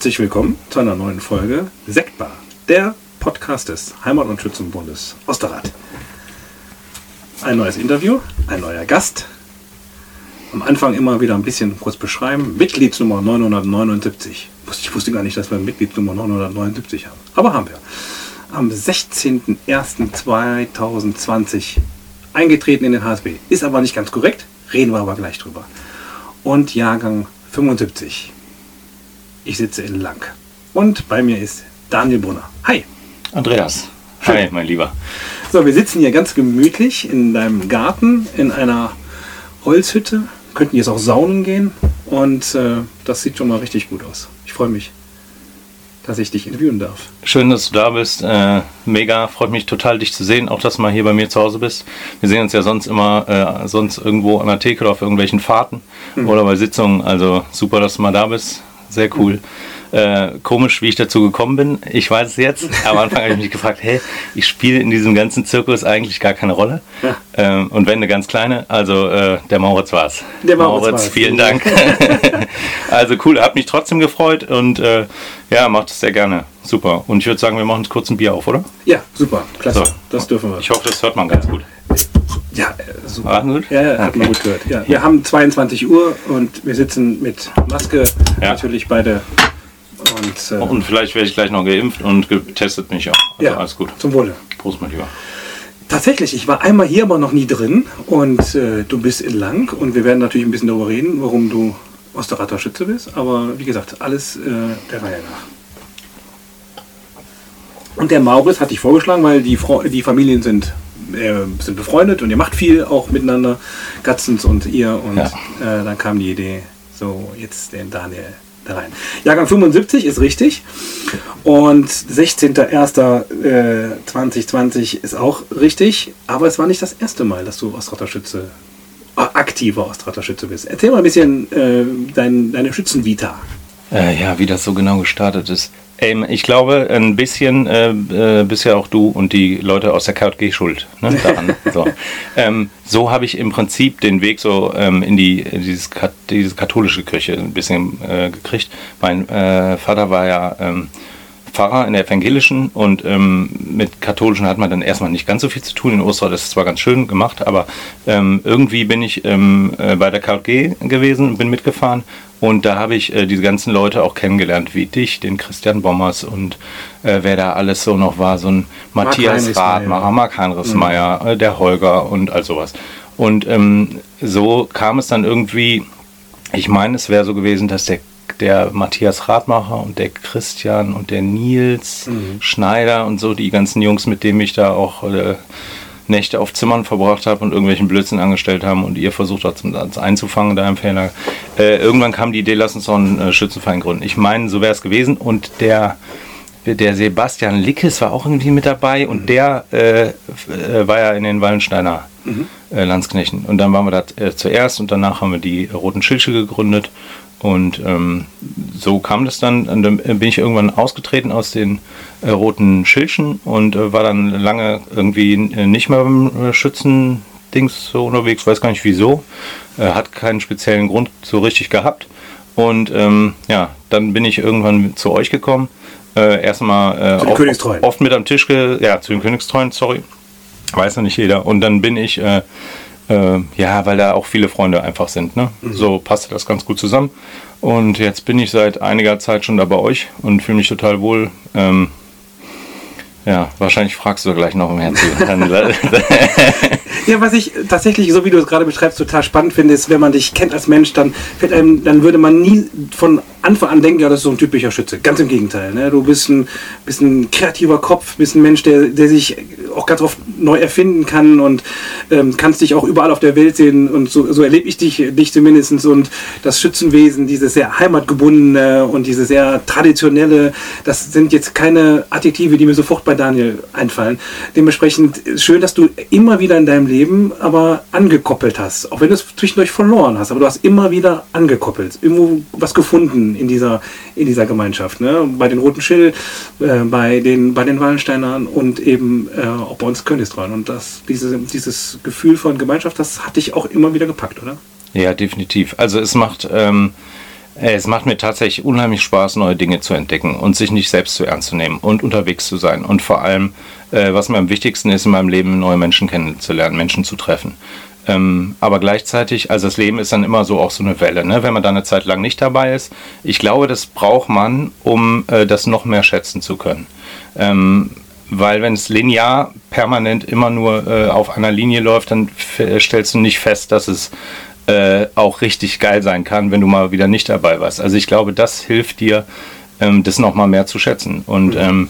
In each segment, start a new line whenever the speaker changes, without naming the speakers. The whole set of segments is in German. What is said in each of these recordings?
Herzlich willkommen zu einer neuen Folge Sektbar, der Podcast des Heimat- und Schützenbundes Osterrad. Ein neues Interview, ein neuer Gast. Am Anfang immer wieder ein bisschen kurz beschreiben. Mitgliedsnummer 979. Ich wusste gar nicht, dass wir Mitgliedsnummer 979 haben. Aber haben wir. Am 16.01.2020 eingetreten in den HSB. Ist aber nicht ganz korrekt. Reden wir aber gleich drüber. Und Jahrgang 75. Ich sitze in Lang. Und bei mir ist Daniel Brunner. Hi.
Andreas. Hi, mein Lieber.
So, wir sitzen hier ganz gemütlich in deinem Garten in einer Holzhütte. Könnten jetzt auch saunen gehen. Und äh, das sieht schon mal richtig gut aus. Ich freue mich, dass ich dich interviewen darf.
Schön, dass du da bist. Äh, mega, freut mich total, dich zu sehen. Auch, dass du mal hier bei mir zu Hause bist. Wir sehen uns ja sonst immer, äh, sonst irgendwo an der Theke oder auf irgendwelchen Fahrten mhm. oder bei Sitzungen. Also super, dass du mal da bist sehr cool. Äh, komisch, wie ich dazu gekommen bin. Ich weiß es jetzt. Am Anfang habe ich mich gefragt, hey, ich spiele in diesem ganzen Zirkus eigentlich gar keine Rolle. Ja. Ähm, und wenn eine ganz kleine, also äh, der Mauritz war es. Der Mauritz, Mauritz vielen Dank. also cool, hat mich trotzdem gefreut und äh, ja, macht es sehr gerne. Super. Und ich würde sagen, wir machen uns kurz ein Bier auf, oder?
Ja, super. Klasse. So. Das dürfen wir.
Ich hoffe, das hört man ganz gut.
Ja, äh, super. War gut? Ja, ja hat okay. man gut gehört. Ja, wir haben 22 Uhr und wir sitzen mit Maske ja. natürlich beide.
Und, äh, und vielleicht werde ich gleich noch geimpft und getestet mich auch.
Also ja, alles gut. Zum Wohle.
Prost, mein Lieber.
Tatsächlich, ich war einmal hier, aber noch nie drin. Und äh, du bist in Lang und wir werden natürlich ein bisschen darüber reden, warum du Osterrater Schütze bist. Aber wie gesagt, alles äh, der Reihe nach. Und der Maurits hat dich vorgeschlagen, weil die, Fro die Familien sind äh, sind befreundet und ihr macht viel auch miteinander, Gatzens und ihr. Und ja. äh, dann kam die Idee, so jetzt den Daniel da rein. Jahrgang 75 ist richtig. Und 16.01.2020 äh, ist auch richtig. Aber es war nicht das erste Mal, dass du Ostratterschütze, äh, aktiver Ostratterschütze bist. Erzähl mal ein bisschen äh, dein, deine Schützenvita.
Äh, ja, wie das so genau gestartet ist. Ähm, ich glaube, ein bisschen äh, äh, bist ja auch du und die Leute aus der KG schuld ne, daran. so, ähm, so habe ich im Prinzip den Weg so ähm, in die in dieses, diese katholische Kirche ein bisschen äh, gekriegt. Mein äh, Vater war ja ähm, Pfarrer in der evangelischen und ähm, mit katholischen hat man dann erstmal nicht ganz so viel zu tun. In Ostern ist es zwar ganz schön gemacht, aber ähm, irgendwie bin ich ähm, äh, bei der KG gewesen, bin mitgefahren und da habe ich äh, diese ganzen Leute auch kennengelernt, wie dich, den Christian Bommers und äh, wer da alles so noch war, so ein Matthias Radmacher, Mark Heinrichsmeier, mhm. äh, der Holger und all sowas. Und ähm, so kam es dann irgendwie, ich meine, es wäre so gewesen, dass der, der Matthias Radmacher und der Christian und der Nils mhm. Schneider und so, die ganzen Jungs, mit denen ich da auch äh, Nächte auf Zimmern verbracht habe und irgendwelchen Blödsinn angestellt haben und ihr versucht habt, das einzufangen da im Fehler. Äh, irgendwann kam die Idee, lass uns doch einen äh, Schützenverein gründen. Ich meine, so wäre es gewesen und der der Sebastian Lickes war auch irgendwie mit dabei und mhm. der äh, äh, war ja in den Wallensteiner mhm. äh, Landsknechten. Und dann waren wir da äh, zuerst und danach haben wir die Roten Schilche gegründet und ähm, so kam das dann. Und dann bin ich irgendwann ausgetreten aus den äh, roten Schilchen und äh, war dann lange irgendwie äh, nicht mehr beim äh, Schützendings so unterwegs, weiß gar nicht wieso. Äh, hat keinen speziellen Grund so richtig gehabt. Und ähm, ja, dann bin ich irgendwann zu euch gekommen. Äh, erstmal oft, oft, mit am Tisch, ja, zu den Königstreuen, sorry. Weiß ja nicht jeder. Und dann bin ich äh, ja, weil da auch viele Freunde einfach sind. Ne? Mhm. So passte das ganz gut zusammen. Und jetzt bin ich seit einiger Zeit schon da bei euch und fühle mich total wohl. Ähm, ja, wahrscheinlich fragst du gleich noch im Herzen.
ja, was ich tatsächlich, so wie du es gerade beschreibst, total spannend finde, ist, wenn man dich kennt als Mensch, dann, einem, dann würde man nie von Anfang an denken, ja, das ist so ein typischer Schütze. Ganz im Gegenteil. Ne? Du bist ein, bist ein kreativer Kopf, bist ein Mensch, der, der sich auch ganz oft neu erfinden kann und ähm, kannst dich auch überall auf der Welt sehen. Und so, so erlebe ich dich, dich zumindest. Und das Schützenwesen, dieses sehr heimatgebundene und dieses sehr traditionelle, das sind jetzt keine Adjektive, die mir sofort bei Daniel einfallen. Dementsprechend schön, dass du immer wieder in deinem Leben aber angekoppelt hast. Auch wenn du es zwischendurch verloren hast. Aber du hast immer wieder angekoppelt. Irgendwo was gefunden in, dieser, in dieser Gemeinschaft. Ne? Bei den Roten Schill, äh, bei, den, bei den Wallensteinern und eben äh, auch bei uns Königstreuen. Und das, diese, dieses Gefühl von Gemeinschaft, das hat dich auch immer wieder gepackt, oder?
Ja, definitiv. Also es macht... Ähm Es macht mir tatsächlich unheimlich Spaß, neue Dinge zu entdecken und sich nicht selbst zu ernst zu nehmen und unterwegs zu sein. Und vor allem, äh, was mir am wichtigsten ist in meinem Leben, neue Menschen kennenzulernen, Menschen zu treffen. Ähm, aber gleichzeitig, also das Leben ist dann immer so auch so eine Welle, ne? wenn man da eine Zeit lang nicht dabei ist. Ich glaube, das braucht man, um äh, das noch mehr schätzen zu können. Ähm, weil wenn es linear permanent immer nur äh, auf einer Linie läuft, dann stellst du nicht fest, dass es äh, auch richtig geil sein kann, wenn du mal wieder nicht dabei warst. Also ich glaube, das hilft dir, ähm, das nochmal mehr zu schätzen. Und ähm,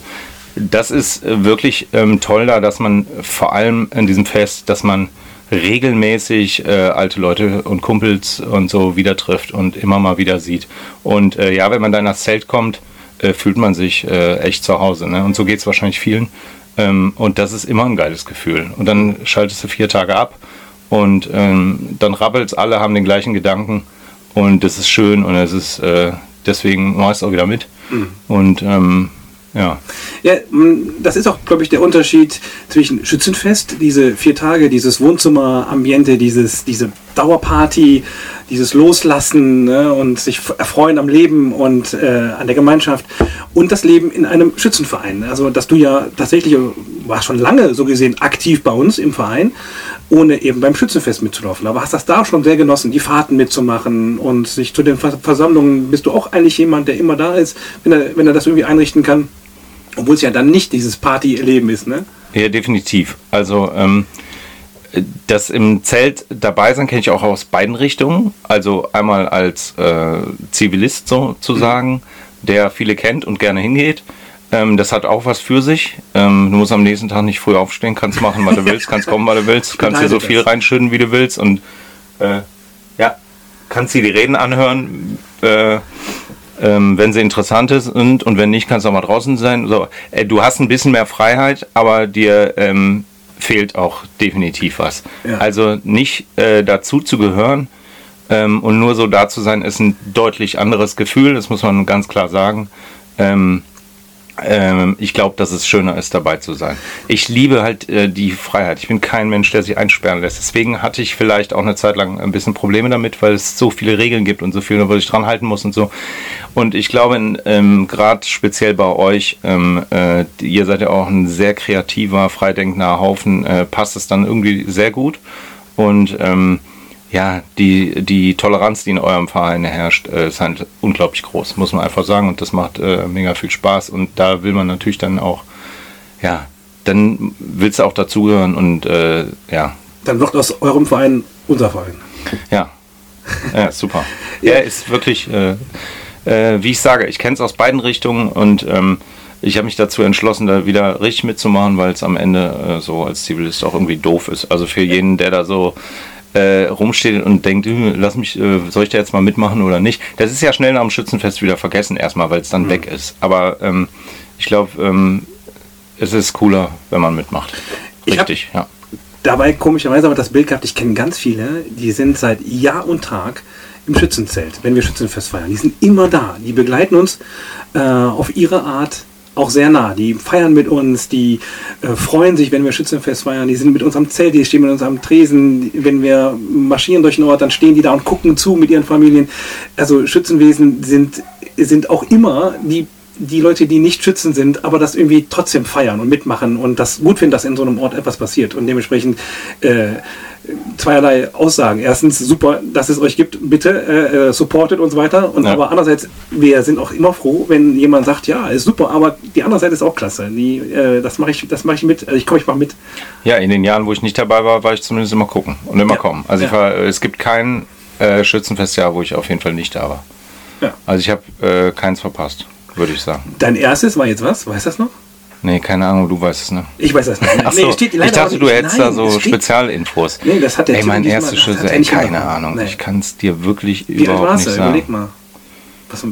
das ist äh, wirklich ähm, toll da, dass man vor allem in diesem Fest, dass man regelmäßig äh, alte Leute und Kumpels und so wieder trifft und immer mal wieder sieht. Und äh, ja, wenn man da in das Zelt kommt, äh, fühlt man sich äh, echt zu Hause. Ne? Und so geht es wahrscheinlich vielen. Ähm, und das ist immer ein geiles Gefühl. Und dann schaltest du vier Tage ab und ähm, dann es alle, haben den gleichen Gedanken und das ist schön und es ist äh, deswegen machst du auch wieder mit. Mhm. Und ähm, ja.
Ja, das ist auch, glaube ich, der Unterschied zwischen Schützenfest, diese vier Tage, dieses Wohnzimmer-Ambiente, dieses, diese Dauerparty, dieses Loslassen ne, und sich erfreuen am Leben und äh, an der Gemeinschaft und das Leben in einem Schützenverein. Also, dass du ja tatsächlich, warst schon lange so gesehen aktiv bei uns im Verein, ohne eben beim Schützenfest mitzulaufen. Aber hast das da schon sehr genossen, die Fahrten mitzumachen und sich zu den Versammlungen, bist du auch eigentlich jemand, der immer da ist, wenn er, wenn er das irgendwie einrichten kann? Obwohl es ja dann nicht dieses Party-Erleben ist, ne?
Ja, definitiv. Also, ähm, das im Zelt dabei sein kenne ich auch aus beiden Richtungen. Also einmal als äh, Zivilist sozusagen, mhm. der viele kennt und gerne hingeht. Ähm, das hat auch was für sich. Ähm, du musst am nächsten Tag nicht früh aufstehen, kannst machen, was du willst, kannst kommen, was du willst, kannst dir so viel reinschütten, wie du willst und äh, ja, kannst dir die Reden anhören. Äh, ähm, wenn sie interessant sind und wenn nicht, kannst du auch mal draußen sein. So, äh, du hast ein bisschen mehr Freiheit, aber dir ähm, fehlt auch definitiv was. Ja. Also nicht äh, dazu zu gehören ähm, und nur so da zu sein, ist ein deutlich anderes Gefühl, das muss man ganz klar sagen. Ähm, ähm, ich glaube, dass es schöner ist, dabei zu sein. Ich liebe halt äh, die Freiheit. Ich bin kein Mensch, der sich einsperren lässt. Deswegen hatte ich vielleicht auch eine Zeit lang ein bisschen Probleme damit, weil es so viele Regeln gibt und so viel, wo ich dran halten muss und so. Und ich glaube, ähm, gerade speziell bei euch, ähm, äh, ihr seid ja auch ein sehr kreativer, freidenkender Haufen, äh, passt es dann irgendwie sehr gut. Und ähm, ja, die, die Toleranz, die in eurem Verein herrscht, äh, ist halt unglaublich groß, muss man einfach sagen. Und das macht äh, mega viel Spaß. Und da will man natürlich dann auch, ja, dann willst du auch dazugehören und äh, ja.
Dann wird aus eurem Verein unser Verein.
Ja, ja super. ja. Er ist wirklich, äh, äh, wie ich sage, ich kenne es aus beiden Richtungen und ähm, ich habe mich dazu entschlossen, da wieder richtig mitzumachen, weil es am Ende äh, so als Zivilist auch irgendwie doof ist. Also für jeden, der da so äh, rumsteht und denkt, hm, lass mich, äh, soll ich da jetzt mal mitmachen oder nicht? Das ist ja schnell nach dem Schützenfest wieder vergessen, erstmal, weil es dann mhm. weg ist. Aber ähm, ich glaube, ähm, es ist cooler, wenn man mitmacht.
Richtig, ja. Dabei komischerweise aber das Bild gehabt, ich kenne ganz viele, die sind seit Jahr und Tag im Schützenzelt, wenn wir Schützenfest feiern. Die sind immer da, die begleiten uns äh, auf ihre Art auch sehr nah. Die feiern mit uns, die äh, freuen sich, wenn wir Schützenfest feiern. Die sind mit uns am Zelt, die stehen mit uns am Tresen. Wenn wir marschieren durch den Ort, dann stehen die da und gucken zu mit ihren Familien. Also Schützenwesen sind, sind auch immer die die Leute, die nicht Schützen sind, aber das irgendwie trotzdem feiern und mitmachen und das gut finden, dass in so einem Ort etwas passiert. Und dementsprechend äh, zweierlei Aussagen. Erstens, super, dass es euch gibt, bitte äh, äh, supportet uns weiter. Und ja. aber andererseits, wir sind auch immer froh, wenn jemand sagt, ja, ist super, aber die andere Seite ist auch klasse. Die, äh, das mache ich, das ich mit. Also ich komme, ich mache mit.
Ja, in den Jahren, wo ich nicht dabei war, war ich zumindest immer gucken und immer ja. kommen. Also ja. war, es gibt kein äh, Schützenfestjahr, wo ich auf jeden Fall nicht da war. Ja. Also ich habe äh, keins verpasst, würde ich sagen.
Dein erstes war jetzt was? Weißt du das noch?
Nee, keine Ahnung, du weißt es, ne?
Ich weiß das nicht.
Achso, nee, steht ich dachte, du hättest nein, da so Spezialinfos.
Nee, das hat der
Ey, mein erstes Schuss, ey, keine Ahnung. Nee. Ich kann es dir wirklich Wie überhaupt nicht sagen. Überleg mal.
Was,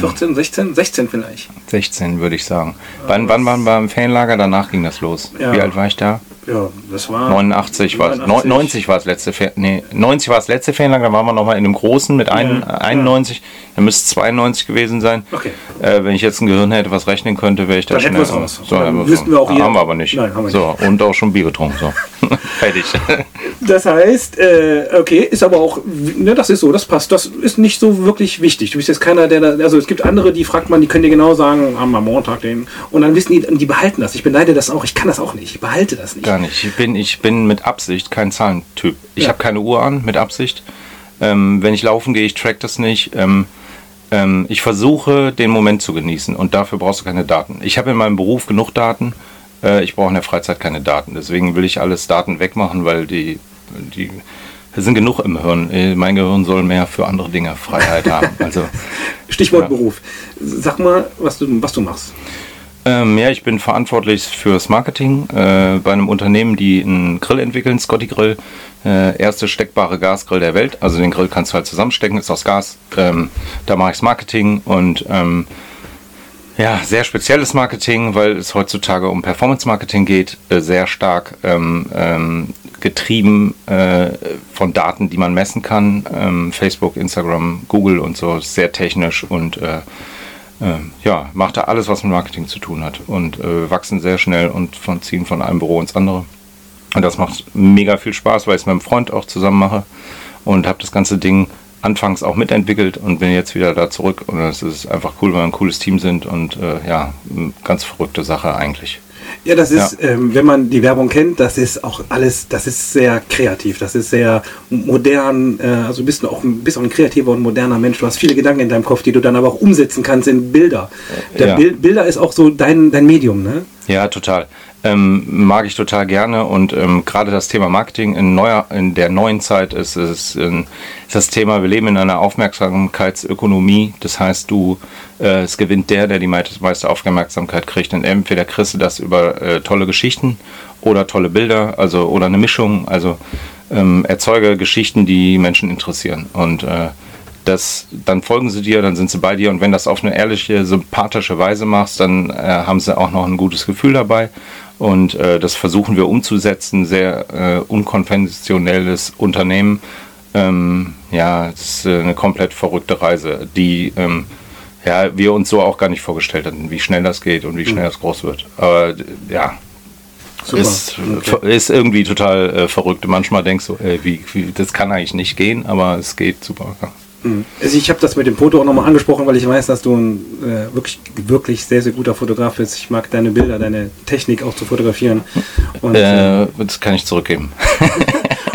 14, 16? 16 vielleicht.
16 würde ich sagen. Ja, wann, wann waren wir im Ferienlager? Danach ging das los. Ja. Wie alt war ich da?
Ja, das war.
89 war es. 90 war es letzte Ferien. Nee, 90 war es letzte Ferienlager, da waren wir nochmal in einem großen mit ein,
Ja,
91. Dann müsste es 92 gewesen sein.
Okay.
Äh, wenn ich jetzt ein Gehirn hätte, was rechnen könnte, wäre ich da
Dann hätten
schnell.
raus.
So,
Dann
haben wir
wüssten wir auch
Haben wir aber nicht.
Nein, haben wir
so, und auch schon Bier getrunken. So. Fertig.
Das heißt, äh, okay, ist aber auch, ne, das ist so, das passt. Das ist nicht so wirklich wichtig. Du bist jetzt keiner, der da, also es gibt andere, die fragt man, die können dir genau sagen, am am Montag den. Und dann wissen die, die behalten das. Ich beneide das auch. Ich kann das auch nicht. Ich behalte das nicht.
Gar nicht. Ich bin, ich bin mit Absicht kein Zahlentyp. Ich
Ja.
habe keine Uhr an, mit Absicht. Ähm, wenn ich laufen gehe, ich track das nicht. Ähm, ähm, ich versuche, den Moment zu genießen und dafür brauchst du keine Daten. Ich habe in meinem Beruf genug Daten. Äh, ich brauche in der Freizeit keine Daten. Deswegen will ich alles Daten wegmachen, weil die, die sind genug im Hirn. Äh, Mein Gehirn soll mehr für andere Dinge Freiheit haben. Also
Stichwort
Ja.
Beruf. Sag mal, was du, was du machst.
Ähm, ja, ich bin verantwortlich fürs Marketing äh, bei einem Unternehmen, die einen Grill entwickeln, Scotty Grill. Äh, erste steckbare Gasgrill der Welt. Also den Grill kannst du halt zusammenstecken, ist aus Gas. Ähm, da mache ich Marketing und ähm, ja, sehr spezielles Marketing, weil es heutzutage um Performance-Marketing geht, äh, sehr stark ähm, ähm, getrieben äh, von Daten, die man messen kann. Ähm, Facebook, Instagram, Google und so, sehr technisch und äh, äh, ja, macht da alles, was mit Marketing zu tun hat und äh, wachsen sehr schnell und von, ziehen von einem Büro ins andere. Und das macht mega viel Spaß, weil ich es mit einem Freund auch zusammen mache und habe das ganze Ding anfangs auch mitentwickelt und bin jetzt wieder da zurück. Und es ist einfach cool, weil wir ein cooles Team sind und äh, ja, ganz verrückte Sache eigentlich.
Ja, das ist, ähm, wenn man die Werbung kennt, das ist auch alles, das ist sehr kreativ, das ist sehr modern, äh, also bist du auch, bist auch ein kreativer und moderner Mensch. Du hast viele Gedanken in deinem Kopf, die du dann aber auch umsetzen kannst in Bilder. Der
Ja.
Bil Bilder ist auch so dein, dein Medium, ne?
Ja, total. Ähm, mag ich total gerne und ähm, gerade das Thema Marketing in, neuer, in der neuen Zeit ist, ist, ähm, ist das Thema, wir leben in einer Aufmerksamkeitsökonomie. Das heißt, du, äh, es gewinnt der, der die meiste Aufmerksamkeit kriegt. Und entweder kriegst du das über äh, tolle Geschichten oder tolle Bilder, also oder eine Mischung. Also ähm, erzeuge Geschichten, die Menschen interessieren. Und äh, das, dann folgen sie dir, dann sind sie bei dir und wenn das auf eine ehrliche, sympathische Weise machst, dann äh, haben sie auch noch ein gutes Gefühl dabei und äh, das versuchen wir umzusetzen, sehr äh, unkonventionelles Unternehmen. Ähm, ja, es ist äh, eine komplett verrückte Reise, die ähm, ja, wir uns so auch gar nicht vorgestellt hatten, wie schnell das geht und wie schnell das groß wird. Aber ja,
Super.
ist,
Okay.
ist irgendwie total äh, verrückt. Manchmal denkst du, ey, wie, wie, das kann eigentlich nicht gehen, aber es geht super. Ja.
Also ich habe das mit dem Foto auch nochmal angesprochen, weil ich weiß, dass du ein äh, wirklich, wirklich sehr, sehr guter Fotograf bist. Ich mag deine Bilder, deine Technik auch zu fotografieren. Und, äh,
Äh, das kann ich zurückgeben.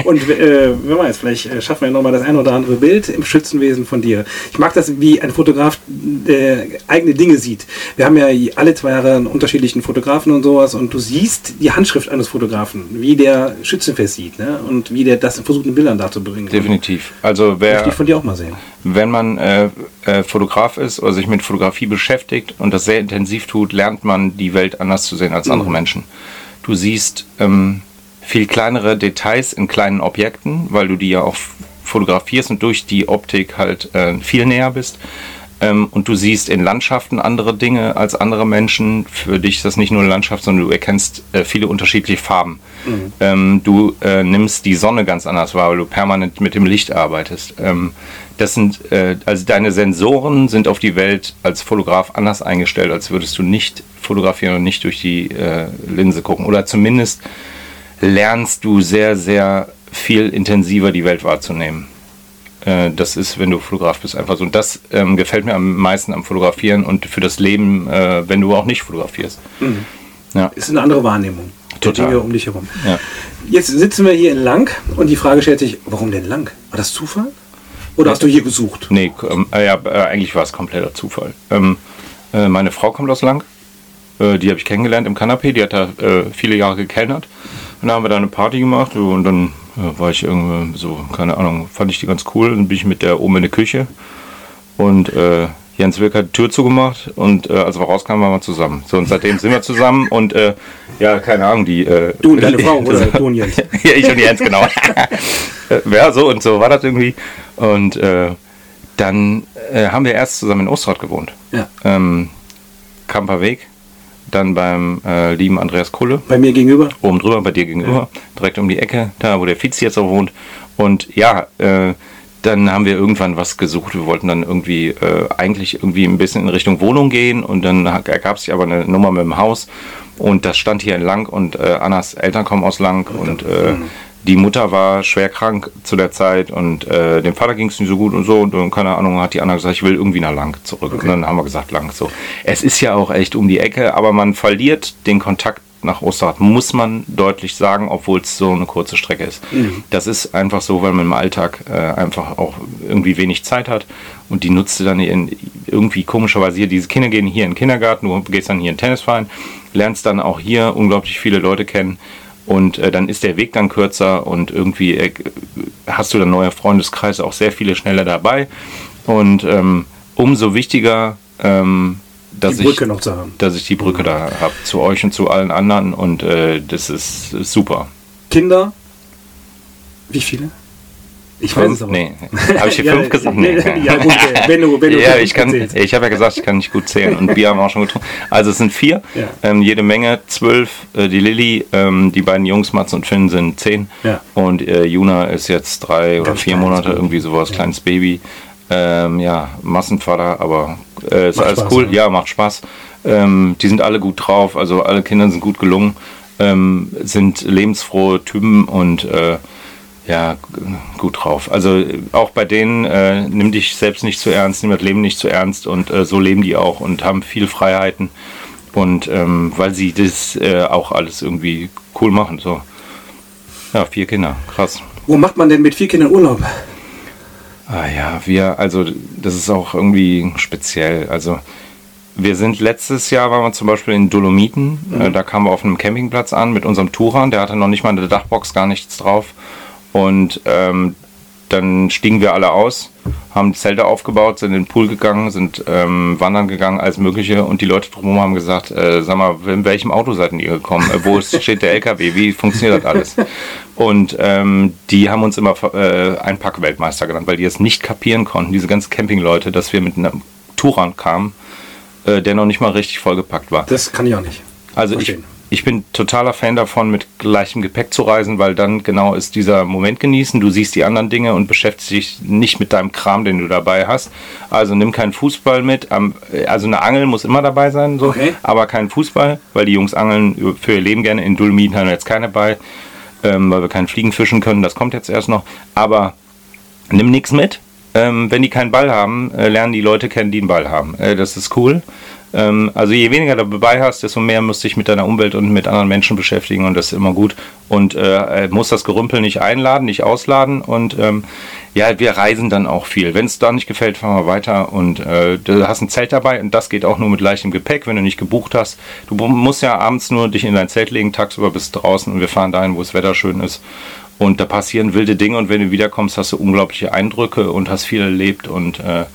Und äh, wer weiß, vielleicht äh, schaffen wir nochmal das ein oder andere Bild im Schützenwesen von dir. Ich mag das, wie ein Fotograf äh, eigene Dinge sieht. Wir haben ja alle zwei Jahre einen unterschiedlichen Fotografen und sowas und du siehst die Handschrift eines Fotografen, wie der Schützenfest sieht ne? und wie der das versucht in Bildern darzubringen.
Definitiv. Also
Möchte
wer,
ich von dir auch mal sehen.
wenn man äh, äh, Fotograf ist oder sich mit Fotografie beschäftigt und das sehr intensiv tut, lernt man die Welt anders zu sehen als andere Menschen. Du siehst ähm, viel kleinere Details in kleinen Objekten, weil du die ja auch fotografierst und durch die Optik halt äh, viel näher bist. Ähm, und du siehst in Landschaften andere Dinge als andere Menschen. Für dich ist das nicht nur eine Landschaft, sondern du erkennst äh, viele unterschiedliche Farben. Ähm, du äh, nimmst die Sonne ganz anders wahr, weil du permanent mit dem Licht arbeitest. Ähm, das sind, äh, also deine Sensoren sind auf die Welt als Fotograf anders eingestellt, als würdest du nicht fotografieren und nicht durch die äh, Linse gucken. Oder zumindest lernst du sehr, sehr viel intensiver die Welt wahrzunehmen. Äh, das ist, wenn du Fotograf bist, einfach so. Und das ähm, gefällt mir am meisten am Fotografieren und für das Leben, äh, wenn du auch nicht fotografierst. Ja.
Ist eine andere Wahrnehmung der
Total.
Dinge um dich herum.
Ja.
Jetzt sitzen wir hier in Lang und die Frage stellt sich, warum denn Lang? War das Zufall? Oder hast du hier gesucht?
Nee, ähm, äh, ja, äh, eigentlich war es kompletter Zufall. Ähm, äh, meine Frau kommt aus Lang. Äh, die habe ich kennengelernt im Kanapé. Die hat da äh, viele Jahre gekellnert. Und dann haben wir da eine Party gemacht. Und dann äh, war ich irgendwie so, keine Ahnung, fand ich die ganz cool. Dann bin ich mit der oben in der Küche. Und äh, Jens Wilk hat die Tür zugemacht. Und äh, als wir rauskamen, waren wir zusammen. So, und seitdem sind wir zusammen. Und äh, ja, keine Ahnung, die. Äh,
Du und deine Frau oder du und Jens?
ja, ich und Jens, genau. Ja, so und so war das irgendwie. Und äh, dann äh, haben wir erst zusammen in Osterrad gewohnt.
Ja.
Ähm, Kamperweg. Dann beim äh, lieben Andreas Kulle.
Bei mir gegenüber?
Oben drüber, bei dir gegenüber, ja. direkt um die Ecke, da wo der Vizi jetzt auch wohnt. Und ja, äh, dann haben wir irgendwann was gesucht. Wir wollten dann irgendwie äh, eigentlich irgendwie ein bisschen in Richtung Wohnung gehen und dann ergab sich aber eine Nummer mit dem Haus und das stand hier in Lang und äh, Annas Eltern kommen aus Lang und äh, mhm. Die Mutter war schwer krank zu der Zeit und äh, dem Vater ging es nicht so gut und so und, und, keine Ahnung hat die Anna gesagt, ich will irgendwie nach Lang zurück okay. und dann haben wir gesagt Lang so. Es ist ja auch echt um die Ecke, aber man verliert den Kontakt nach Osterrad, muss man deutlich sagen, obwohl es so eine kurze Strecke ist. Mhm. Das ist einfach so, weil man im Alltag äh, einfach auch irgendwie wenig Zeit hat und die nutzt dann in, irgendwie komischerweise hier, diese Kinder gehen hier in den Kindergarten, du gehst dann hier in den Tennisverein, lernst dann auch hier unglaublich viele Leute kennen und äh, dann ist der Weg dann kürzer und irgendwie äh, hast du dann neue Freundeskreise, auch sehr viele schneller dabei und ähm, umso wichtiger ähm, dass, ich, dass ich die Brücke da habe zu euch und zu allen anderen und äh, das ist, ist, super.
Kinder? Wie viele?
Ich fünf? weiß es aber. Nee. Habe ich hier fünf gesagt? Nee. Ja, gut, wenn du, ja, ich kann, ich habe ja gesagt, ich kann nicht gut zählen und Bier haben wir auch schon getrunken. Also es sind vier, ja. ähm, jede Menge, zwölf. Äh, die Lilly, ähm, die beiden Jungs, Mats und Finn, sind zehn. Ja. Und äh, Juna ist jetzt drei Ganz oder vier Monate, irgendwie sowas, kleines Baby. Ähm, ja, Massenvater, aber äh, ist macht alles Spaß, cool. Ja, macht Spaß. Ähm, die sind alle gut drauf, also alle Kinder sind gut gelungen, ähm, sind lebensfrohe Typen und äh, ja, gut drauf. Also auch bei denen äh, nimm dich selbst nicht zu ernst, nimm das Leben nicht zu ernst und äh, so leben die auch und haben viel Freiheiten und ähm, weil sie das äh, auch alles irgendwie cool machen. So. Ja, vier Kinder, krass.
Wo macht man denn mit vier Kindern Urlaub?
Ah ja, wir, also das ist auch irgendwie speziell. Also wir sind letztes Jahr waren wir zum Beispiel in Dolomiten. Mhm. Äh, da kamen wir auf einem Campingplatz an mit unserem Touran. Der hatte noch nicht mal eine Dachbox, gar nichts drauf. Und ähm, dann stiegen wir alle aus, haben Zelte aufgebaut, sind in den Pool gegangen, sind ähm, wandern gegangen, alles Mögliche. Und die Leute drumherum haben gesagt: äh, Sag mal, in welchem Auto seid ihr gekommen? Äh, wo steht der LKW? Wie funktioniert das alles? Und ähm, die haben uns immer äh, Einpack-Weltmeister genannt, weil die es nicht kapieren konnten, diese ganzen Campingleute, dass wir mit einem Touran kamen, äh, der noch nicht mal richtig vollgepackt war.
Das kann ich auch nicht.
Also Verstehen. ich ich bin totaler Fan davon, mit gleichem Gepäck zu reisen, weil dann genau ist dieser Moment genießen. Du siehst die anderen Dinge und beschäftigst dich nicht mit deinem Kram, den du dabei hast. Also nimm keinen Fußball mit. Also eine Angel muss immer dabei sein, so, okay. aber kein Fußball, weil die Jungs angeln für ihr Leben gerne. In Dulmien haben wir jetzt keine bei, ähm, weil wir keinen Fliegen fischen können. Das kommt jetzt erst noch. Aber nimm nichts mit. Ähm, wenn die keinen Ball haben, äh, lernen die Leute kennen, die einen Ball haben. Äh, das ist cool. Ähm, also je weniger du dabei hast, desto mehr musst du dich mit deiner Umwelt und mit anderen Menschen beschäftigen und das ist immer gut. Und äh, muss das Gerümpel nicht einladen, nicht ausladen und ähm, ja, wir reisen dann auch viel. Wenn es da nicht gefällt, fahren wir weiter und äh, du hast ein Zelt dabei und das geht auch nur mit leichtem Gepäck, wenn du nicht gebucht hast. Du musst ja abends nur dich in dein Zelt legen, tagsüber bist draußen und wir fahren dahin, wo das Wetter schön ist. Und da passieren wilde Dinge und wenn du wiederkommst, hast du unglaubliche Eindrücke und hast viel erlebt und äh,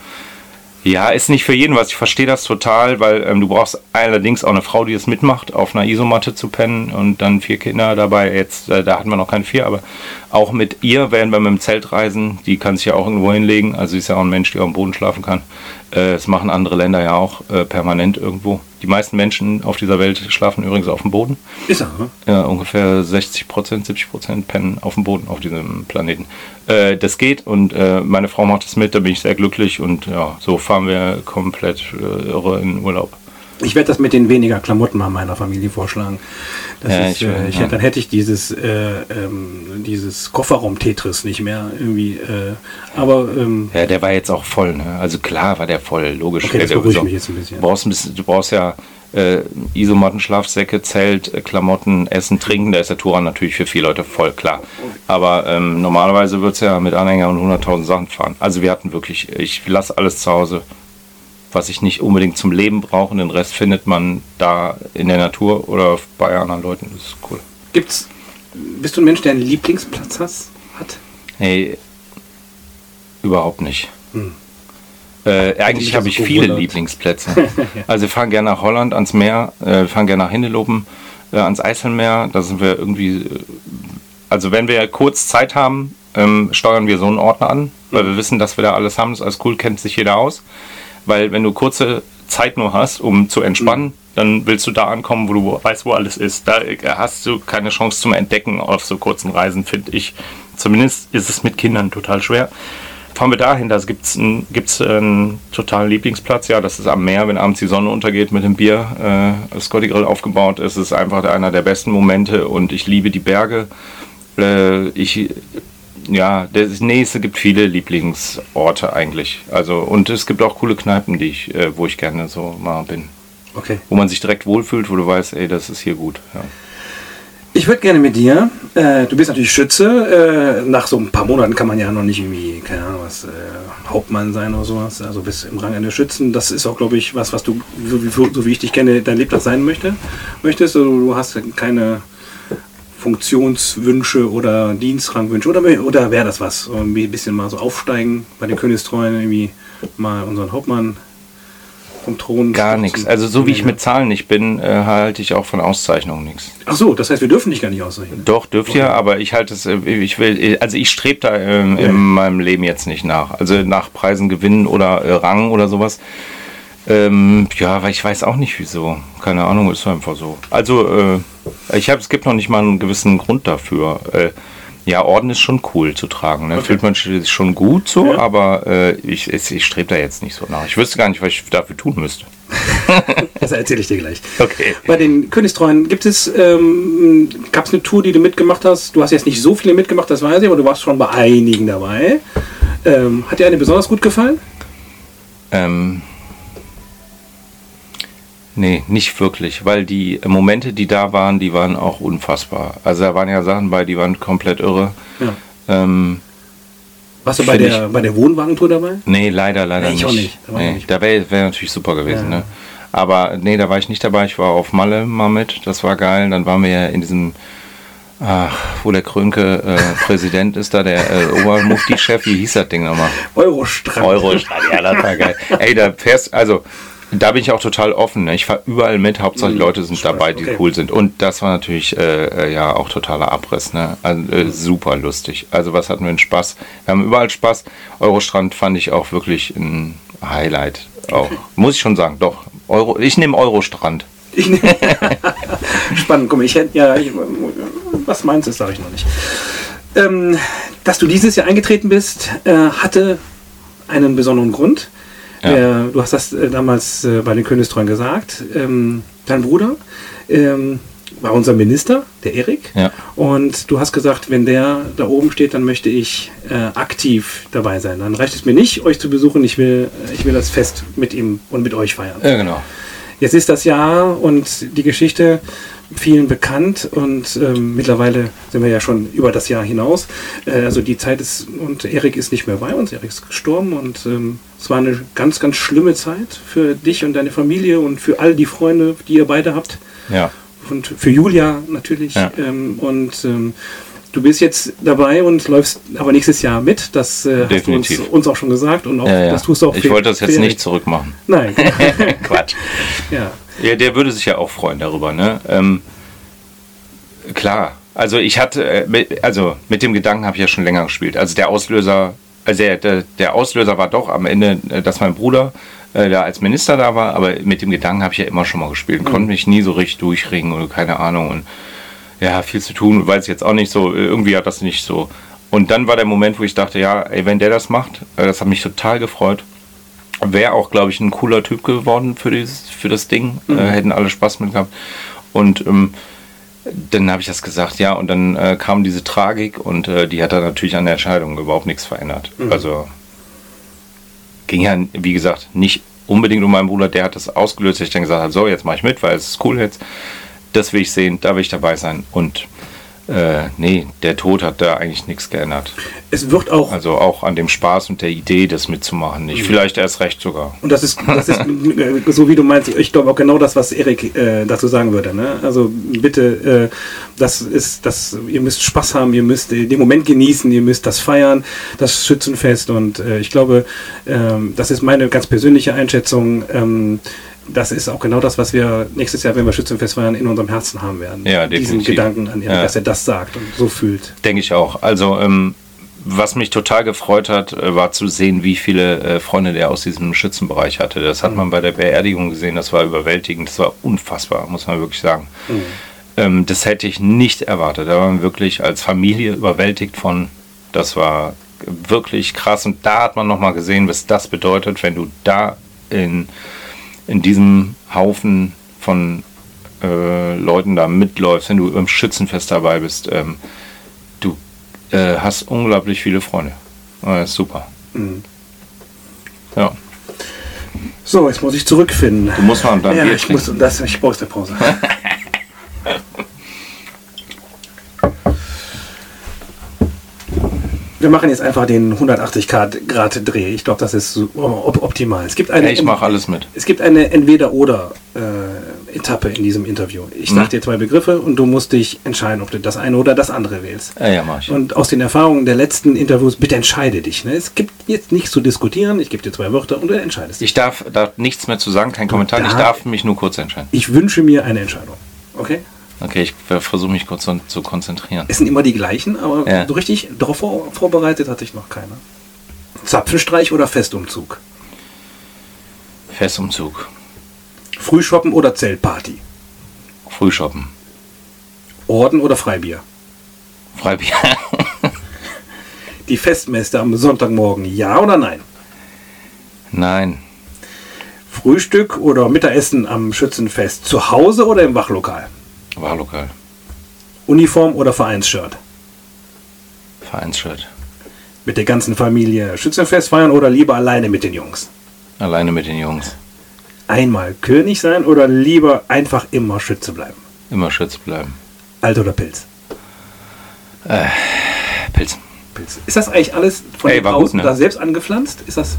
ja, ist nicht für jeden was. Ich verstehe das total, weil ähm, du brauchst allerdings auch eine Frau, die es mitmacht, auf einer Isomatte zu pennen und dann vier Kinder dabei. Jetzt, äh, da hatten wir noch keine vier, aber auch mit ihr werden wir mit dem Zelt reisen. Die kann sich ja auch irgendwo hinlegen. Also sie ist ja auch ein Mensch, der auf dem Boden schlafen kann. Äh, das machen andere Länder ja auch äh, permanent irgendwo. Die meisten Menschen auf dieser Welt schlafen übrigens auf dem Boden. Ist er, ne? Ja, ungefähr 60 Prozent, 70 Prozent pennen auf dem Boden auf diesem Planeten. Äh, das geht und äh, meine Frau macht das mit, da bin ich sehr glücklich und ja, so fahren wir komplett äh, irre in Urlaub.
Ich werde das mit den weniger Klamotten mal meiner Familie vorschlagen. Ja, ist, ich, äh, ich, ja. Dann hätte ich dieses, äh, ähm, dieses Kofferraum-Tetris nicht mehr irgendwie. Äh, aber ähm,
ja, der war jetzt auch voll. Ne? Also klar war der voll, logisch. Okay, das beruhigt mich jetzt ein bisschen. Du brauchst, du brauchst ja äh, Isomatten, Schlafsäcke, Zelt, äh, Klamotten, Essen, Trinken. Da ist der Touran natürlich für vier Leute voll, klar. Aber ähm, normalerweise wird es ja mit Anhänger und 100.000 Sachen fahren. Also wir hatten wirklich, ich lasse alles zu Hause was ich nicht unbedingt zum Leben brauche. Und den Rest findet man da in der Natur oder bei anderen Leuten. Das ist cool.
Gibt's, bist du ein Mensch, der einen Lieblingsplatz has, hat?
Nee, überhaupt nicht. Hm. Äh, eigentlich habe ich viele Urlaub. Lieblingsplätze. ja. Also wir fahren gerne nach Holland ans Meer, äh, wir fahren gerne nach Hindelopen äh, ans Eiselmeer. Da sind wir irgendwie, äh, also wenn wir kurz Zeit haben, ähm, steuern wir so einen Ordner an, weil wir wissen, dass wir da alles haben. Das ist alles cool, kennt sich jeder aus weil wenn du kurze Zeit nur hast, um zu entspannen, dann willst du da ankommen, wo du weißt, wo alles ist. Da hast du keine Chance zum Entdecken auf so kurzen Reisen, finde ich. Zumindest ist es mit Kindern total schwer. Fahren wir dahin, da gibt es einen, gibt's einen totalen Lieblingsplatz, ja, das ist am Meer, wenn abends die Sonne untergeht mit dem Bier, äh, Scotty Grill aufgebaut ist, ist einfach einer der besten Momente und ich liebe die Berge. Äh, ich ja, das nächste gibt viele Lieblingsorte eigentlich. Also und es gibt auch coole Kneipen, die ich, äh, wo ich gerne so mal bin.
Okay.
Wo man sich direkt wohlfühlt, wo du weißt, ey, das ist hier gut. Ja.
Ich würde gerne mit dir, äh, du bist natürlich Schütze, äh, nach so ein paar Monaten kann man ja noch nicht irgendwie, keine Ahnung was, äh, Hauptmann sein oder sowas, also bis im Rang eines Schützen. Das ist auch, glaube ich, was, was du, so wie, so wie ich dich kenne, dein Lebtag sein möchte, möchtest. Also, du hast keine Funktionswünsche oder Dienstrangwünsche oder, oder wäre das was? Irgendwie ein bisschen mal so aufsteigen bei den Königstreuen, irgendwie mal unseren Hauptmann vom Thron.
Gar nichts. Also so wie ich mit Zahlen nicht bin, äh, halte ich auch von Auszeichnungen nichts.
Ach so, das heißt, wir dürfen dich gar nicht auszeichnen.
Doch, dürft okay. ihr, aber ich halte es, äh, ich will, also ich strebe da ähm, okay. in meinem Leben jetzt nicht nach. Also nach Preisen gewinnen oder äh, Rang oder sowas. Ähm, ja, weil ich weiß auch nicht wieso. Keine Ahnung, ist einfach so. Also, äh, ich habe, es gibt noch nicht mal einen gewissen Grund dafür. Äh, ja, Orden ist schon cool zu tragen. Ne? Okay. Fühlt man sich schon gut so, ja. aber äh, ich, ich strebe da jetzt nicht so nach. Ich wüsste gar nicht, was ich dafür tun müsste.
das erzähle ich dir gleich.
Okay.
Bei den Königstreuen gibt es, ähm, gab es eine Tour, die du mitgemacht hast? Du hast jetzt nicht so viele mitgemacht, das weiß ich, aber du warst schon bei einigen dabei. Ähm, hat dir eine besonders gut gefallen?
Ähm, Nee, nicht wirklich, weil die Momente, die da waren, die waren auch unfassbar. Also da waren ja Sachen bei, die waren komplett irre. Ja. Ähm,
Warst du bei der, bei der Wohnwagentour dabei?
Nee, leider, leider nee,
ich
nicht.
Auch nicht.
Da, nee, da wäre wär natürlich super gewesen. Ja. Ne? Aber nee, da war ich nicht dabei. Ich war auf Malle mal mit. Das war geil. Dann waren wir ja in diesem, ach, wo der Krönke äh, Präsident ist, da der äh, Obermufti-Chef. Wie hieß das Ding nochmal?
Eurostrand.
Eurostrand, ja, das war geil. Ey, da fährst, also da bin ich auch total offen. Ne? Ich fahre überall mit, Hauptsache die mhm. Leute sind Spaß, dabei, die okay. cool sind. Und das war natürlich äh, äh, ja auch totaler Abriss. Ne? Also, äh, mhm. super lustig. Also was hatten wir einen Spaß. Wir haben überall Spaß. Eurostrand fand ich auch wirklich ein Highlight. Auch. Okay. Muss ich schon sagen, doch. Euro, ich nehme Eurostrand. Ich nehm,
Spannend, mal, ich hätte ja, ich, was meinst du, sage ich noch nicht. Ähm, dass du dieses Jahr eingetreten bist, äh, hatte einen besonderen Grund. Ja. Der, du hast das äh, damals äh, bei den Königstreuen gesagt. Ähm, dein Bruder ähm, war unser Minister, der Erik.
Ja.
Und du hast gesagt, wenn der da oben steht, dann möchte ich äh, aktiv dabei sein. Dann reicht es mir nicht, euch zu besuchen. Ich will, äh, ich will das Fest mit ihm und mit euch feiern.
Ja, genau.
Jetzt ist das Jahr und die Geschichte vielen bekannt und ähm, mittlerweile sind wir ja schon über das Jahr hinaus. Äh, also die Zeit ist und Erik ist nicht mehr bei uns, Erik ist gestorben und ähm, es war eine ganz, ganz schlimme Zeit für dich und deine Familie und für all die Freunde, die ihr beide habt.
Ja.
Und für Julia natürlich. Ja. Ähm, und ähm, Du bist jetzt dabei und läufst aber nächstes Jahr mit. Das äh, hast du uns, uns, auch schon gesagt. Und auch,
ja, ja. das tust du auch Ich wollte das jetzt nicht zurückmachen.
Nein.
Quatsch. Ja. ja. Der würde sich ja auch freuen darüber. Ne? Ähm, klar. Also ich hatte, äh, also mit dem Gedanken habe ich ja schon länger gespielt. Also der Auslöser, also der, der, der Auslöser war doch am Ende, äh, dass mein Bruder äh, da als Minister da war, aber mit dem Gedanken habe ich ja immer schon mal gespielt. Mhm. Konnte mich nie so richtig durchringen oder keine Ahnung. Und ja, viel zu tun, weiß jetzt auch nicht so, irgendwie hat das nicht so. Und dann war der Moment, wo ich dachte, ja, ey, wenn der das macht, äh, das hat mich total gefreut. Wäre auch, glaube ich, ein cooler Typ geworden für, dieses, für das Ding. Mhm. Äh, hätten alle Spaß mit gehabt. Und ähm, dann habe ich das gesagt, ja, und dann äh, kam diese Tragik und äh, die hat dann natürlich an der Entscheidung überhaupt nichts verändert. Mhm. Also ging ja, wie gesagt, nicht unbedingt um meinen Bruder, der hat das ausgelöst, dass ich dann gesagt habe, so, jetzt mache ich mit, weil es ist cool jetzt das will ich sehen, da will ich dabei sein. Und äh, nee, der Tod hat da eigentlich nichts geändert.
Es wird auch.
Also auch an dem Spaß und der Idee, das mitzumachen. Nicht. Mhm. Vielleicht erst recht sogar.
Und das ist, das ist äh, so wie du meinst, ich glaube auch genau das, was Erik äh, dazu sagen würde. Ne? Also bitte, äh, das ist, das, ihr müsst Spaß haben, ihr müsst den Moment genießen, ihr müsst das feiern, das Schützenfest. Und äh, ich glaube, ähm, das ist meine ganz persönliche Einschätzung. Ähm, das ist auch genau das, was wir nächstes Jahr, wenn wir Schützenfest feiern, in unserem Herzen haben werden.
Ja,
definitiv. Diesen Gedanken an ihn, ja. dass er das sagt und so fühlt.
Denke ich auch. Also, ähm, was mich total gefreut hat, äh, war zu sehen, wie viele äh, Freunde der aus diesem Schützenbereich hatte. Das hat man bei der Beerdigung gesehen, das war überwältigend, das war unfassbar, muss man wirklich sagen. Mhm. Ähm, das hätte ich nicht erwartet. Da waren wir wirklich als Familie überwältigt von, das war wirklich krass. Und da hat man nochmal gesehen, was das bedeutet, wenn du da in, in diesem Haufen von äh, Leuten da mitläufst, wenn du im Schützenfest dabei bist. Ähm, du äh, hast unglaublich viele Freunde. Das ist super. Mhm.
Ja. So, jetzt muss ich zurückfinden.
Du musst mal dann
ja, ich muss das, ich brauche eine Pause. Wir machen jetzt einfach den 180 Grad Dreh. Ich glaube, das ist optimal. Es gibt eine,
ich mache alles mit.
Es gibt eine Entweder-Oder-Etappe in diesem Interview. Ich sage hm. dir zwei Begriffe und du musst dich entscheiden, ob du das eine oder das andere wählst.
Ja, ja, mach ich.
Und aus den Erfahrungen der letzten Interviews, bitte entscheide dich. Ne? Es gibt jetzt nichts zu diskutieren. Ich gebe dir zwei Wörter und du entscheidest.
Ich darf, darf nichts mehr zu sagen, kein Kommentar. ich darf mich nur kurz entscheiden.
Ich wünsche mir eine Entscheidung. Okay?
Okay, ich versuche mich kurz zu, konzentrieren.
Es sind immer die gleichen, aber ja. so richtig darauf vor, vorbereitet hatte ich noch keiner. Zapfenstreich oder Festumzug?
Festumzug.
Frühshoppen oder Zeltparty?
Frühshoppen.
Orden oder Freibier?
Freibier.
die Festmesse am Sonntagmorgen, ja oder nein?
Nein.
Frühstück oder Mittagessen am Schützenfest zu Hause oder im Wachlokal?
Wahllokal.
Uniform oder Vereinsshirt?
Vereinsshirt.
Mit der ganzen Familie Schützenfest feiern oder lieber alleine mit den Jungs?
Alleine mit den Jungs.
Einmal König sein oder lieber einfach immer Schütze bleiben?
Immer Schütze bleiben.
Alt oder Pilz?
Äh, Pilz.
Pilz. Ist das eigentlich alles von
Ey,
außen
ne?
da selbst angepflanzt? Ist das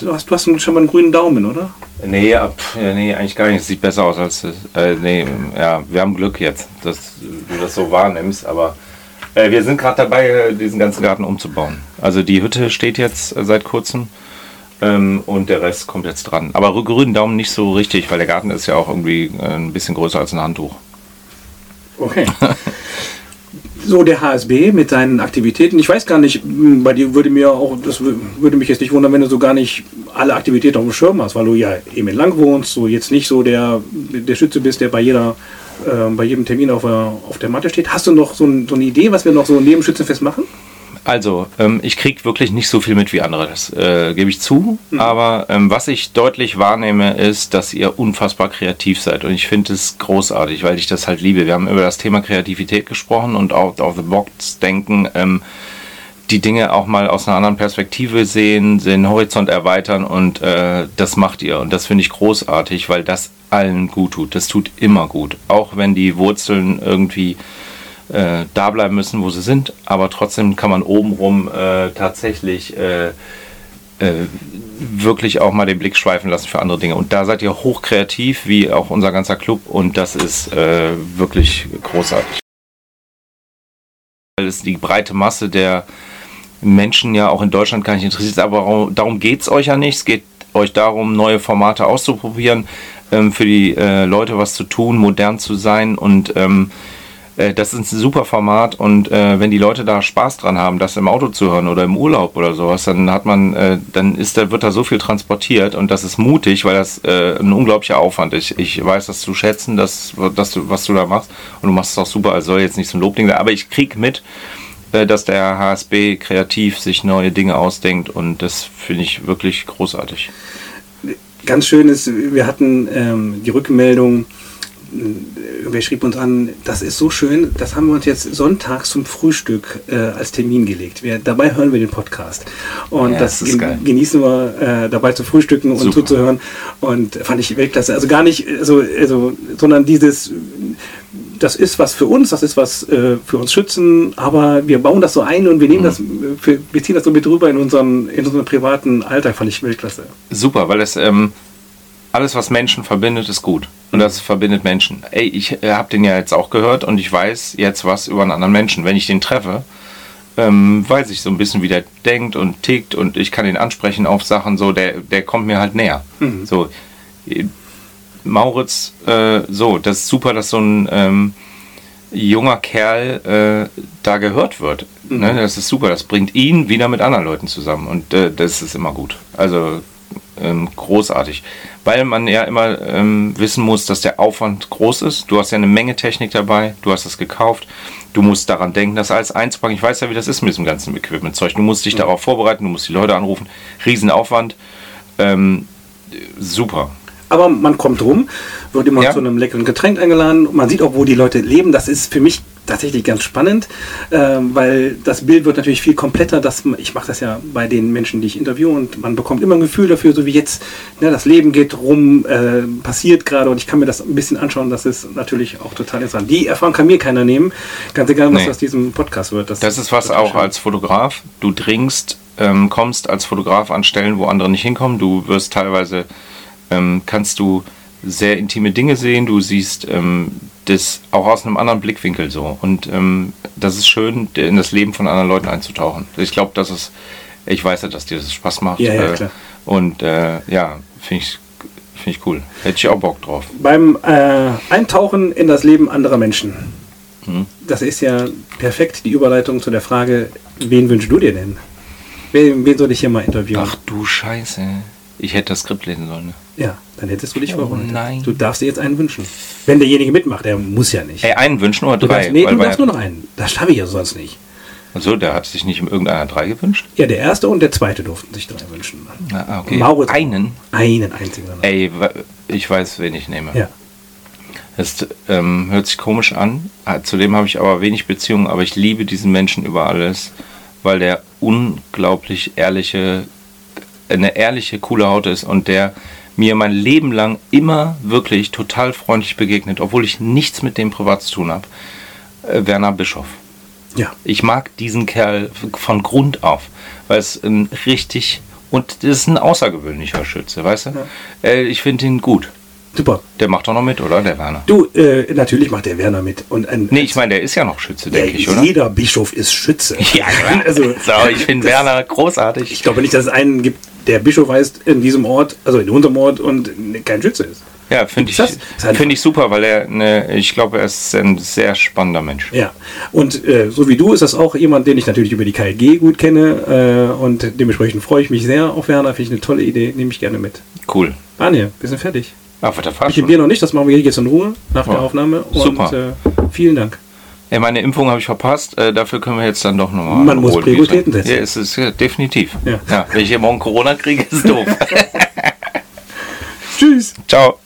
Du hast, du hast schon mal einen grünen Daumen, oder?
Nee, ab, nee, eigentlich gar nicht. Es sieht besser aus als. Äh, nee, ja, wir haben Glück jetzt, dass du das so wahrnimmst, aber äh, wir sind gerade dabei, diesen ganzen Garten umzubauen. Also die Hütte steht jetzt äh, seit kurzem ähm, und der Rest kommt jetzt dran. Aber grünen Daumen nicht so richtig, weil der Garten ist ja auch irgendwie äh, ein bisschen größer als ein Handtuch.
Okay. so der HSB mit seinen Aktivitäten. Ich weiß gar nicht, hm, bei dir würde mir auch, das würde mich jetzt nicht wundern, wenn du so gar nicht alle Aktivitäten auf dem Schirm hast, weil du ja eben in Lang wohnst, so jetzt nicht so der, der Schütze bist, der bei jeder äh, bei jedem Termin auf der, auf der Matte steht. Hast du noch so, ein, so eine Idee, was wir noch so neben Schützenfest machen?
Also, ähm, ich kriege wirklich nicht so viel mit wie andere, das äh, gebe ich zu. Mhm. Aber ähm, was ich deutlich wahrnehme, ist, dass ihr unfassbar kreativ seid. Und ich finde es großartig, weil ich das halt liebe. Wir haben über das Thema Kreativität gesprochen und auch auf the box denken. Ähm, die Dinge auch mal aus einer anderen Perspektive sehen, den Horizont erweitern und äh, das macht ihr. Und das finde ich großartig, weil das allen gut tut. Das tut immer gut. Auch wenn die Wurzeln irgendwie äh, da bleiben müssen, wo sie sind, aber trotzdem kann man obenrum äh, tatsächlich äh, äh, wirklich auch mal den Blick schweifen lassen für andere Dinge. Und da seid ihr hochkreativ, wie auch unser ganzer Club, und das ist äh, wirklich großartig. Weil es die breite Masse der Menschen ja auch in Deutschland gar nicht interessiert, aber darum geht es euch ja nicht. Es geht euch darum, neue Formate auszuprobieren, ähm, für die äh, Leute was zu tun, modern zu sein und ähm, äh, das ist ein super Format und äh, wenn die Leute da Spaß dran haben, das im Auto zu hören oder im Urlaub oder sowas, dann hat man, äh, dann ist da, wird da so viel transportiert und das ist mutig, weil das äh, ein unglaublicher Aufwand ist. Ich weiß das zu schätzen, dass, dass du, was du da machst und du machst es auch super, also soll jetzt nicht so ein Lobding sein, aber ich krieg mit, äh, dass der HSB kreativ sich neue Dinge ausdenkt und das finde ich wirklich großartig.
Ganz schön ist, wir hatten ähm, die Rückmeldung, wer schrieb uns an, das ist so schön, das haben wir uns jetzt sonntags zum Frühstück äh, als Termin gelegt. Wir, dabei hören wir den Podcast. Und ja, das, das gen genießen wir äh, dabei zu frühstücken und Super. zuzuhören. Und fand ich Weltklasse. Also gar nicht, so, also, sondern dieses, das ist was für uns, das ist was äh, für uns Schützen, aber wir bauen das so ein und wir nehmen mhm. das, für, wir ziehen das so mit rüber in unseren, in unseren privaten Alltag, fand ich Weltklasse.
Super, weil es ähm, alles, was Menschen verbindet, ist gut. Und das verbindet Menschen. Ey, ich äh, habe den ja jetzt auch gehört und ich weiß jetzt was über einen anderen Menschen. Wenn ich den treffe, ähm, weiß ich so ein bisschen, wie der denkt und tickt und ich kann ihn ansprechen auf Sachen so, der, der kommt mir halt näher. Mhm. So, Mauritz, äh, so, das ist super, dass so ein, ähm, junger Kerl äh, da gehört wird. Mhm. Ne? Das ist super. Das bringt ihn wieder mit anderen Leuten zusammen. Und äh, das ist immer gut. Also ähm, großartig. Weil man ja immer ähm, wissen muss, dass der Aufwand groß ist. Du hast ja eine Menge Technik dabei. Du hast es gekauft. Du musst daran denken, das alles einzupacken. Ich weiß ja, wie das ist mit diesem ganzen Equipment-Zeug. Du musst dich mhm. darauf vorbereiten. Du musst die Leute anrufen. Riesenaufwand. Ähm, super
aber man kommt rum, wird immer ja. zu einem leckeren Getränk eingeladen. Man sieht auch, wo die Leute leben. Das ist für mich tatsächlich ganz spannend, äh, weil das Bild wird natürlich viel kompletter. Dass man, ich mache das ja bei den Menschen, die ich interviewe und man bekommt immer ein Gefühl dafür, so wie jetzt, ne, das Leben geht rum, äh, passiert gerade und ich kann mir das ein bisschen anschauen. Das ist natürlich auch total interessant. Die Erfahrung kann mir keiner nehmen, ganz egal, was nee. aus diesem Podcast wird.
Das, das ist was auch schön. als Fotograf. Du dringst, ähm, kommst als Fotograf an Stellen, wo andere nicht hinkommen. Du wirst teilweise ähm, kannst du sehr intime Dinge sehen. Du siehst ähm, das auch aus einem anderen Blickwinkel so. Und ähm, das ist schön, in das Leben von anderen Leuten einzutauchen. Ich glaube, dass es, ich weiß ja, dass dir das Spaß macht.
Ja, ja, äh,
und äh, ja, finde ich, find ich cool. Hätte ich auch Bock drauf.
Beim äh, Eintauchen in das Leben anderer Menschen. Hm. Das ist ja perfekt die Überleitung zu der Frage, wen wünschst du dir denn? Wen, wen soll ich hier mal interviewen?
Ach du Scheiße. Ich hätte das Skript lesen sollen. Ne?
Ja, dann hättest du dich
oh,
vorbereitet.
Nein.
Du darfst dir jetzt einen wünschen. Wenn derjenige mitmacht, der muss ja nicht.
Ey, einen wünschen oder
du
drei?
Darfst, nee, du darfst nur noch einen. Das schaffe ich ja sonst nicht.
So, der hat sich nicht irgendeiner drei gewünscht?
Ja, der erste und der zweite durften sich drei wünschen.
Ah, okay.
Maurits
einen?
Einen einzigen.
Ey, ich weiß, wen ich nehme.
Ja.
Es ähm, hört sich komisch an. Ah, zudem habe ich aber wenig Beziehungen, aber ich liebe diesen Menschen über alles, weil der unglaublich ehrliche, eine ehrliche, coole Haut ist und der mir mein Leben lang immer wirklich total freundlich begegnet, obwohl ich nichts mit dem privat zu tun habe. Äh, Werner Bischof.
Ja.
Ich mag diesen Kerl von Grund auf, weil es ein richtig und das ist ein außergewöhnlicher Schütze, weißt du? Ja. Äh, ich finde ihn gut.
Super.
Der macht doch noch mit, oder? Der Werner.
Du, äh, natürlich macht der Werner mit. Und ein,
nee, ich meine, der ist ja noch Schütze, denke
ja,
ich, oder?
Jeder Bischof ist Schütze.
Ja, also, so, ich finde Werner großartig.
Ich glaube nicht, dass es einen gibt, der Bischof heißt in diesem Ort, also in unserem Ort und kein Schütze ist.
Ja, finde ich, find ich super, weil er, eine, ich glaube, er ist ein sehr spannender Mensch.
Ja, und äh, so wie du ist das auch jemand, den ich natürlich über die KLG gut kenne äh, und dementsprechend freue ich mich sehr auf Werner, finde ich eine tolle Idee, nehme ich gerne mit.
Cool.
Daniel, wir sind fertig.
Der
ich bin Bier noch nicht, das machen wir jetzt in Ruhe nach der oh, Aufnahme. Und,
super.
Äh, vielen Dank.
Ey, meine Impfung habe ich verpasst, äh, dafür können wir jetzt dann doch nochmal.
Man muss Prioritäten
setzen. Ja, es ist ja, definitiv. Ja. ja. wenn ich hier morgen Corona kriege, ist doof.
Tschüss.
Ciao.